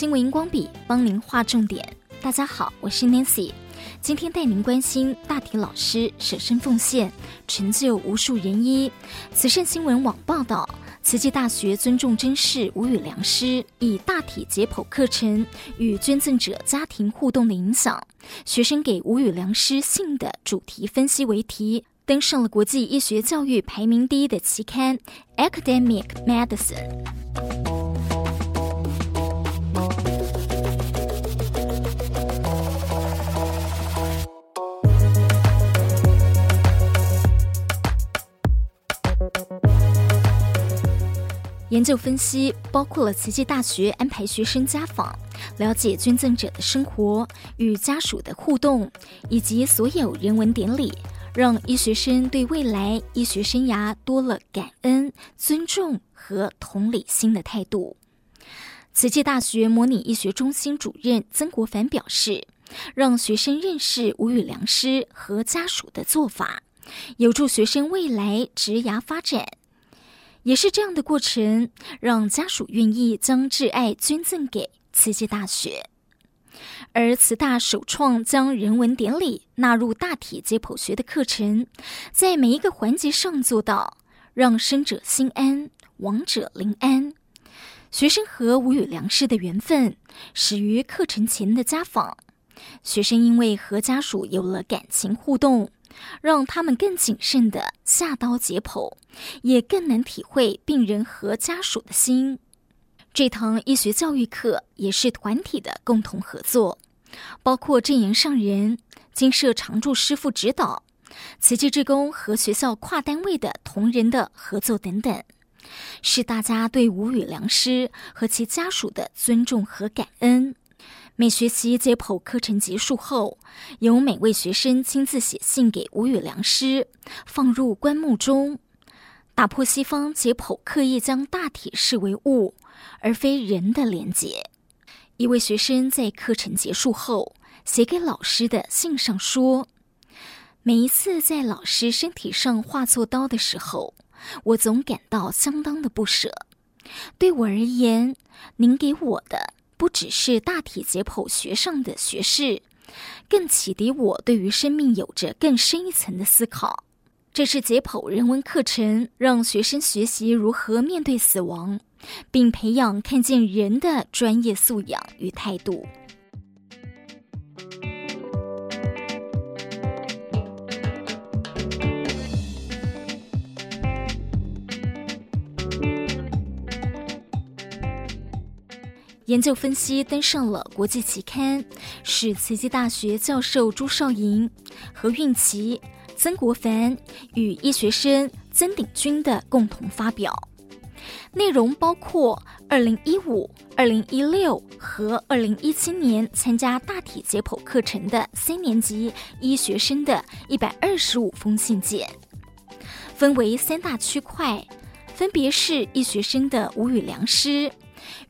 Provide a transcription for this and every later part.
新闻荧光笔帮您划重点。大家好，我是 Nancy，今天带您关心大体老师舍身奉献，成就无数人医。慈善新闻网报道，慈济大学尊重真视无语良师，以大体解剖课程与捐赠者家庭互动的影响，学生给无语良师信的主题分析为题，登上了国际医学教育排名第一的期刊《Academic Medicine》。研究分析包括了慈济大学安排学生家访，了解捐赠者的生活与家属的互动，以及所有人文典礼，让医学生对未来医学生涯多了感恩、尊重和同理心的态度。慈济大学模拟医学中心主任曾国藩表示，让学生认识无语良师和家属的做法，有助学生未来职涯发展。也是这样的过程，让家属愿意将挚爱捐赠给慈济大学。而慈大首创将人文典礼纳入大体解剖学的课程，在每一个环节上做到让生者心安，亡者灵安。学生和吴宇良师的缘分始于课程前的家访，学生因为和家属有了感情互动。让他们更谨慎地下刀解剖，也更能体会病人和家属的心。这堂医学教育课也是团体的共同合作，包括证严上人、精舍常住师父指导、慈济志工和学校跨单位的同仁的合作等等，是大家对无语良师和其家属的尊重和感恩。每学期解剖课程结束后，由每位学生亲自写信给吴语良师，放入棺木中，打破西方解剖刻意将大体视为物而非人的连结。一位学生在课程结束后写给老师的信上说：“每一次在老师身体上划错刀的时候，我总感到相当的不舍。对我而言，您给我的。”不只是大体解剖学上的学识，更启迪我对于生命有着更深一层的思考。这是解剖人文课程，让学生学习如何面对死亡，并培养看见人的专业素养与态度。研究分析登上了国际期刊，是慈济大学教授朱绍莹、何韵琪、曾国藩与医学生曾鼎钧的共同发表。内容包括2015、2016和2017年参加大体解剖课程的三年级医学生的一百二十五封信件，分为三大区块，分别是医学生的无语良师。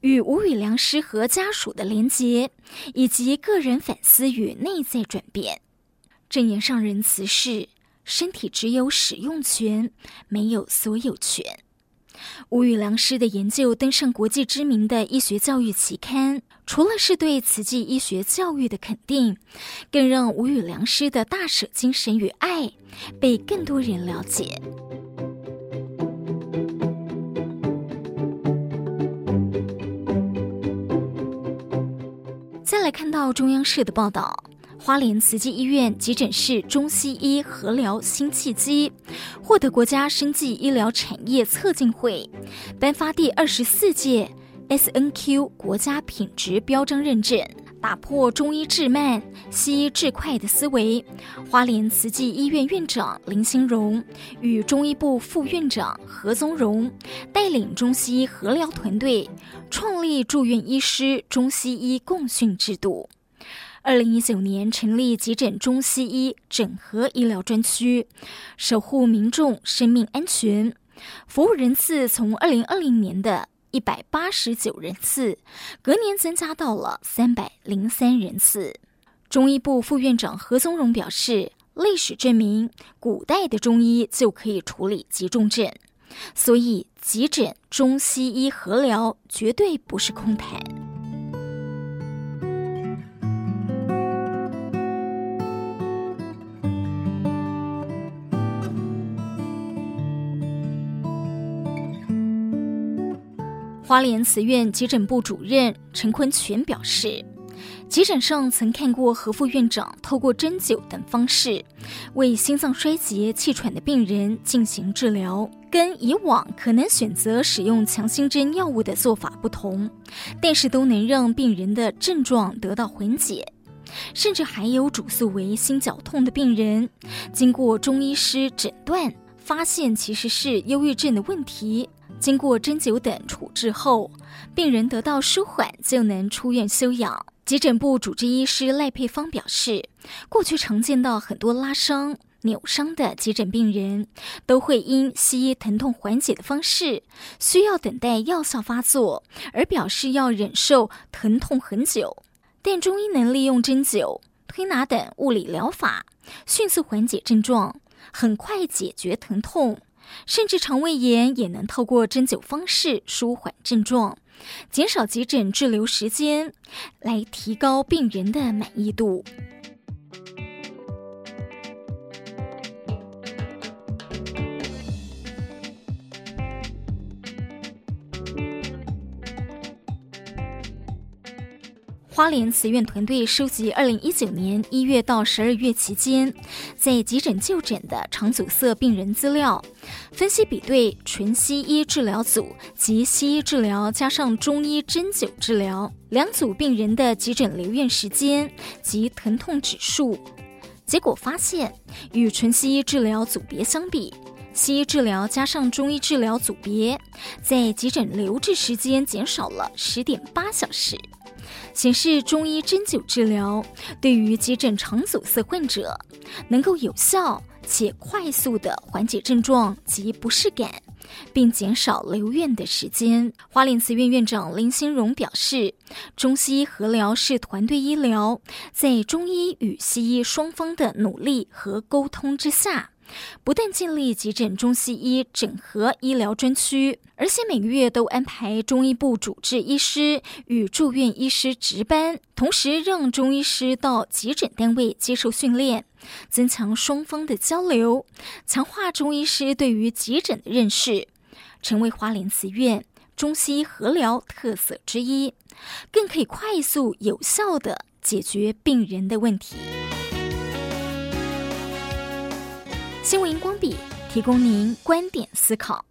与无语良师和家属的连结，以及个人反思与内在转变。证言上人辞世，身体只有使用权，没有所有权。无语良师的研究登上国际知名的医学教育期刊，除了是对慈济医学教育的肯定，更让无语良师的大舍精神与爱被更多人了解。看到中央社的报道，花莲慈济医院急诊室中西医合疗新契机，获得国家生技医疗产业策进会颁发第二十四届 SNQ 国家品质标章认证。打破中医治慢、西医治快的思维，花莲慈济医院院长林兴荣与中医部副院长何宗荣带领中西医合疗团队，创立住院医师中西医共训制度。二零一九年成立急诊中西医整合医疗专区，守护民众生命安全，服务人次从二零二零年的一百八十九人次，隔年增加到了三百零三人次。中医部副院长何宗荣表示，历史证明，古代的中医就可以处理急重症，所以急诊中西医合疗绝对不是空谈。花莲慈院急诊部主任陈坤全表示，急诊上曾看过何副院长透过针灸等方式为心脏衰竭、气喘的病人进行治疗，跟以往可能选择使用强心针药物的做法不同，但是都能让病人的症状得到缓解。甚至还有主诉为心绞痛的病人，经过中医师诊断，发现其实是忧郁症的问题。经过针灸等处置后，病人得到舒缓，就能出院休养。急诊部主治医师赖佩芳表示，过去常见到很多拉伤、扭伤的急诊病人，都会因西医疼痛缓解的方式，需要等待药效发作，而表示要忍受疼痛很久。但中医能利用针灸、推拿等物理疗法，迅速缓解症状，很快解决疼痛，甚至肠胃炎也能透过针灸方式舒缓症状，减少急诊滞留时间，来提高病人的满意度。花莲慈院团队收集二零一九年一月到十二月期间在急诊就诊的肠阻塞病人资料，分析比对纯西医治疗组及西医治疗加上中医针灸治疗两组病人的急诊留院时间及疼痛指数，结果发现，与纯西医治疗组别相比，西医治疗加上中医治疗组别在急诊留置时间减少了十点八小时。显示中医针灸治疗对于急诊肠阻塞患者能够有效且快速地缓解症状及不适感，并减少留院的时间。花莲慈院院长林兴荣表示，中西医合疗是团队医疗，在中医与西医双方的努力和沟通之下。不但建立急诊中西医整合医疗专区，而且每个月都安排中医部主治医师与住院医师值班，同时让中医师到急诊单位接受训练，增强双方的交流，强化中医师对于急诊的认识，成为花莲慈院中西合疗特色之一，更可以快速有效地解决病人的问题。新闻荧光笔提供您观点思考。